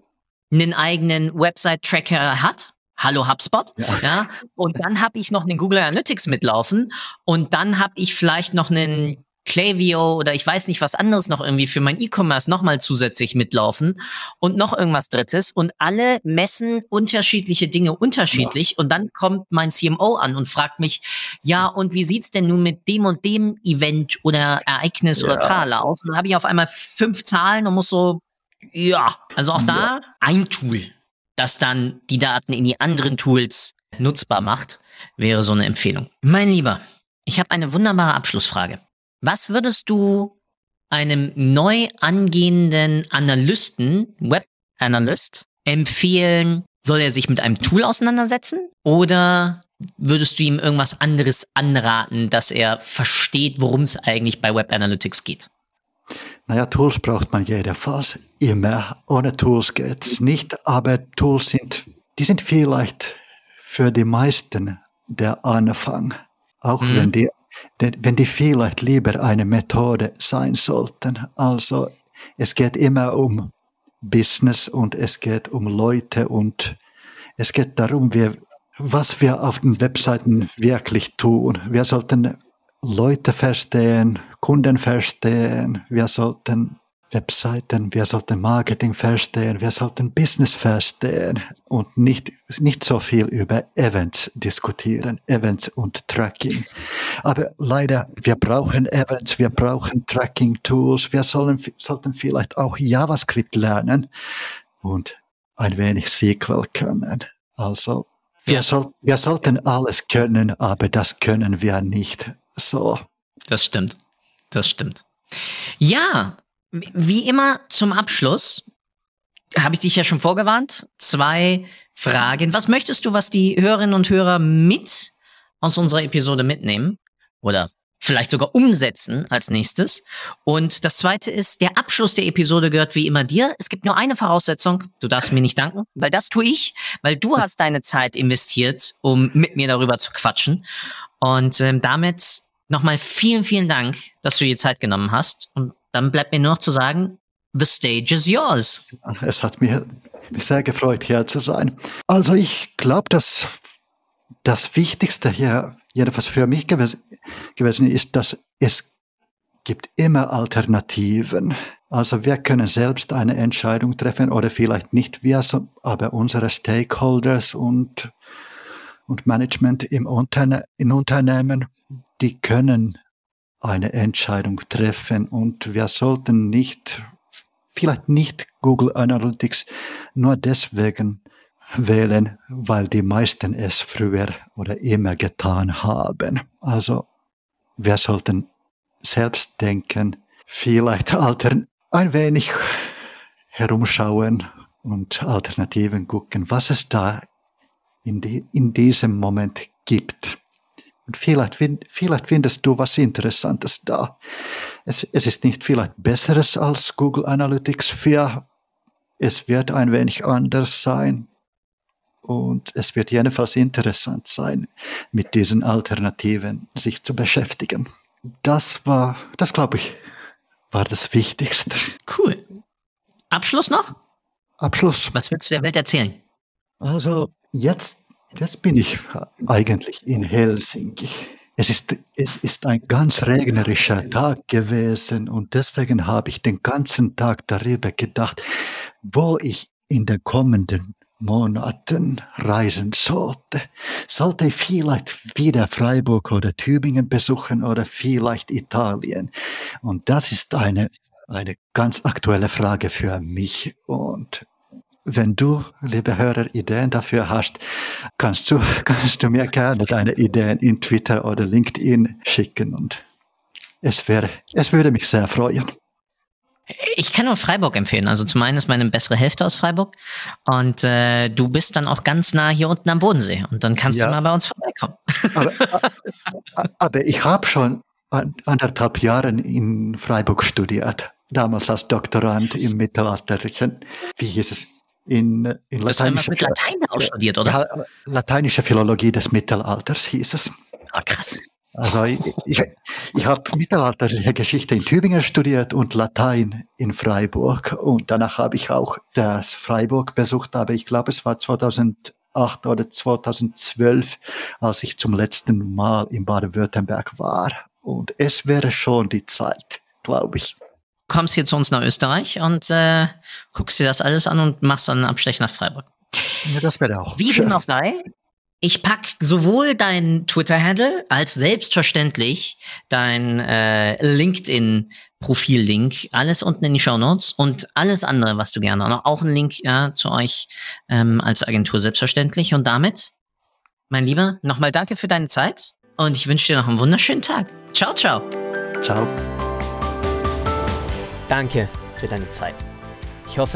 einen eigenen Website-Tracker hat, Hallo HubSpot, ja. ja und dann habe ich noch einen Google Analytics mitlaufen und dann habe ich vielleicht noch einen Klaviyo oder ich weiß nicht was anderes noch irgendwie für mein E-Commerce nochmal zusätzlich mitlaufen und noch irgendwas drittes und alle messen unterschiedliche Dinge unterschiedlich ja. und dann kommt mein CMO an und fragt mich, ja und wie sieht's denn nun mit dem und dem Event oder Ereignis ja. oder Trala aus? Und dann habe ich auf einmal fünf Zahlen und muss so, ja, also auch da ein Tool, das dann die Daten in die anderen Tools nutzbar macht, wäre so eine Empfehlung. Mein Lieber, ich habe eine wunderbare Abschlussfrage. Was würdest du einem neu angehenden Analysten, Web-Analyst, empfehlen? Soll er sich mit einem Tool auseinandersetzen? Oder würdest du ihm irgendwas anderes anraten, dass er versteht, worum es eigentlich bei Web Analytics geht? Naja, Tools braucht man jedenfalls immer. Ohne Tools geht es nicht, aber Tools sind, die sind vielleicht für die meisten der Anfang. Auch mhm. wenn die wenn die vielleicht lieber eine Methode sein sollten. Also es geht immer um Business und es geht um Leute und es geht darum, wir, was wir auf den Webseiten wirklich tun. Wir sollten Leute verstehen, Kunden verstehen, wir sollten Webseiten, wir sollten Marketing verstehen, wir sollten Business verstehen und nicht, nicht so viel über Events diskutieren, Events und Tracking. Aber leider, wir brauchen Events, wir brauchen Tracking-Tools, wir sollen, sollten vielleicht auch JavaScript lernen und ein wenig SQL können. Also, wir, soll, wir sollten alles können, aber das können wir nicht so. Das stimmt. Das stimmt. Ja, wie immer zum Abschluss habe ich dich ja schon vorgewarnt. Zwei Fragen. Was möchtest du, was die Hörerinnen und Hörer mit aus unserer Episode mitnehmen? Oder vielleicht sogar umsetzen als nächstes. Und das zweite ist, der Abschluss der Episode gehört wie immer dir. Es gibt nur eine Voraussetzung. Du darfst mir nicht danken, weil das tue ich, weil du hast deine Zeit investiert, um mit mir darüber zu quatschen. Und ähm, damit nochmal vielen, vielen Dank, dass du dir Zeit genommen hast. Und dann bleibt mir nur noch zu sagen, the stage is yours. Es hat mir sehr gefreut, hier zu sein. Also ich glaube, dass das Wichtigste hier, jedenfalls für mich gewesen, gewesen ist, dass es gibt immer Alternativen. Also wir können selbst eine Entscheidung treffen oder vielleicht nicht wir, aber unsere Stakeholders und, und Management im, Unterne im Unternehmen, die können eine Entscheidung treffen und wir sollten nicht, vielleicht nicht Google Analytics nur deswegen wählen, weil die meisten es früher oder immer getan haben. Also wir sollten selbst denken, vielleicht altern, ein wenig herumschauen und Alternativen gucken, was es da in, die, in diesem Moment gibt. Und vielleicht, vielleicht findest du was Interessantes da. Es, es ist nicht vielleicht Besseres als Google Analytics 4. Es wird ein wenig anders sein. Und es wird jedenfalls interessant sein, mit diesen Alternativen sich zu beschäftigen. Das war, das glaube ich, war das Wichtigste. Cool. Abschluss noch? Abschluss. Was willst du der Welt erzählen? Also jetzt Jetzt bin ich eigentlich in Helsinki. Es ist, es ist ein ganz regnerischer Tag gewesen und deswegen habe ich den ganzen Tag darüber gedacht, wo ich in den kommenden Monaten reisen sollte. Sollte ich vielleicht wieder Freiburg oder Tübingen besuchen oder vielleicht Italien? Und das ist eine, eine ganz aktuelle Frage für mich und wenn du, liebe Hörer, Ideen dafür hast, kannst du, kannst du mir gerne deine Ideen in Twitter oder LinkedIn schicken und es wäre, es würde mich sehr freuen. Ich kann nur Freiburg empfehlen. Also zum einen ist meine bessere Hälfte aus Freiburg und äh, du bist dann auch ganz nah hier unten am Bodensee und dann kannst ja. du mal bei uns vorbeikommen. Aber, aber ich habe schon anderthalb Jahre in Freiburg studiert, damals als Doktorand im mittelalterlichen, wie hieß es, in, in lateinischer mit Latein auch studiert, oder? Ja, lateinische Philologie des Mittelalters hieß es. Ah, krass. Also ich, ich, ich habe mittelalterliche Geschichte in Tübingen studiert und Latein in Freiburg. Und danach habe ich auch das Freiburg besucht, aber ich glaube, es war 2008 oder 2012, als ich zum letzten Mal in Baden-Württemberg war. Und es wäre schon die Zeit, glaube ich. Kommst hier zu uns nach Österreich und äh, guckst dir das alles an und machst dann einen Abstech nach Freiburg. Ja, das wäre auch. Wie dem auch sei, ich pack sowohl dein Twitter-Handle als selbstverständlich dein äh, LinkedIn-Profil-Link, alles unten in die Show Notes und alles andere, was du gerne noch. Auch ein Link ja, zu euch ähm, als Agentur selbstverständlich. Und damit, mein Lieber, nochmal danke für deine Zeit und ich wünsche dir noch einen wunderschönen Tag. Ciao, ciao. Ciao. Danke für deine Zeit. Ich hoffe,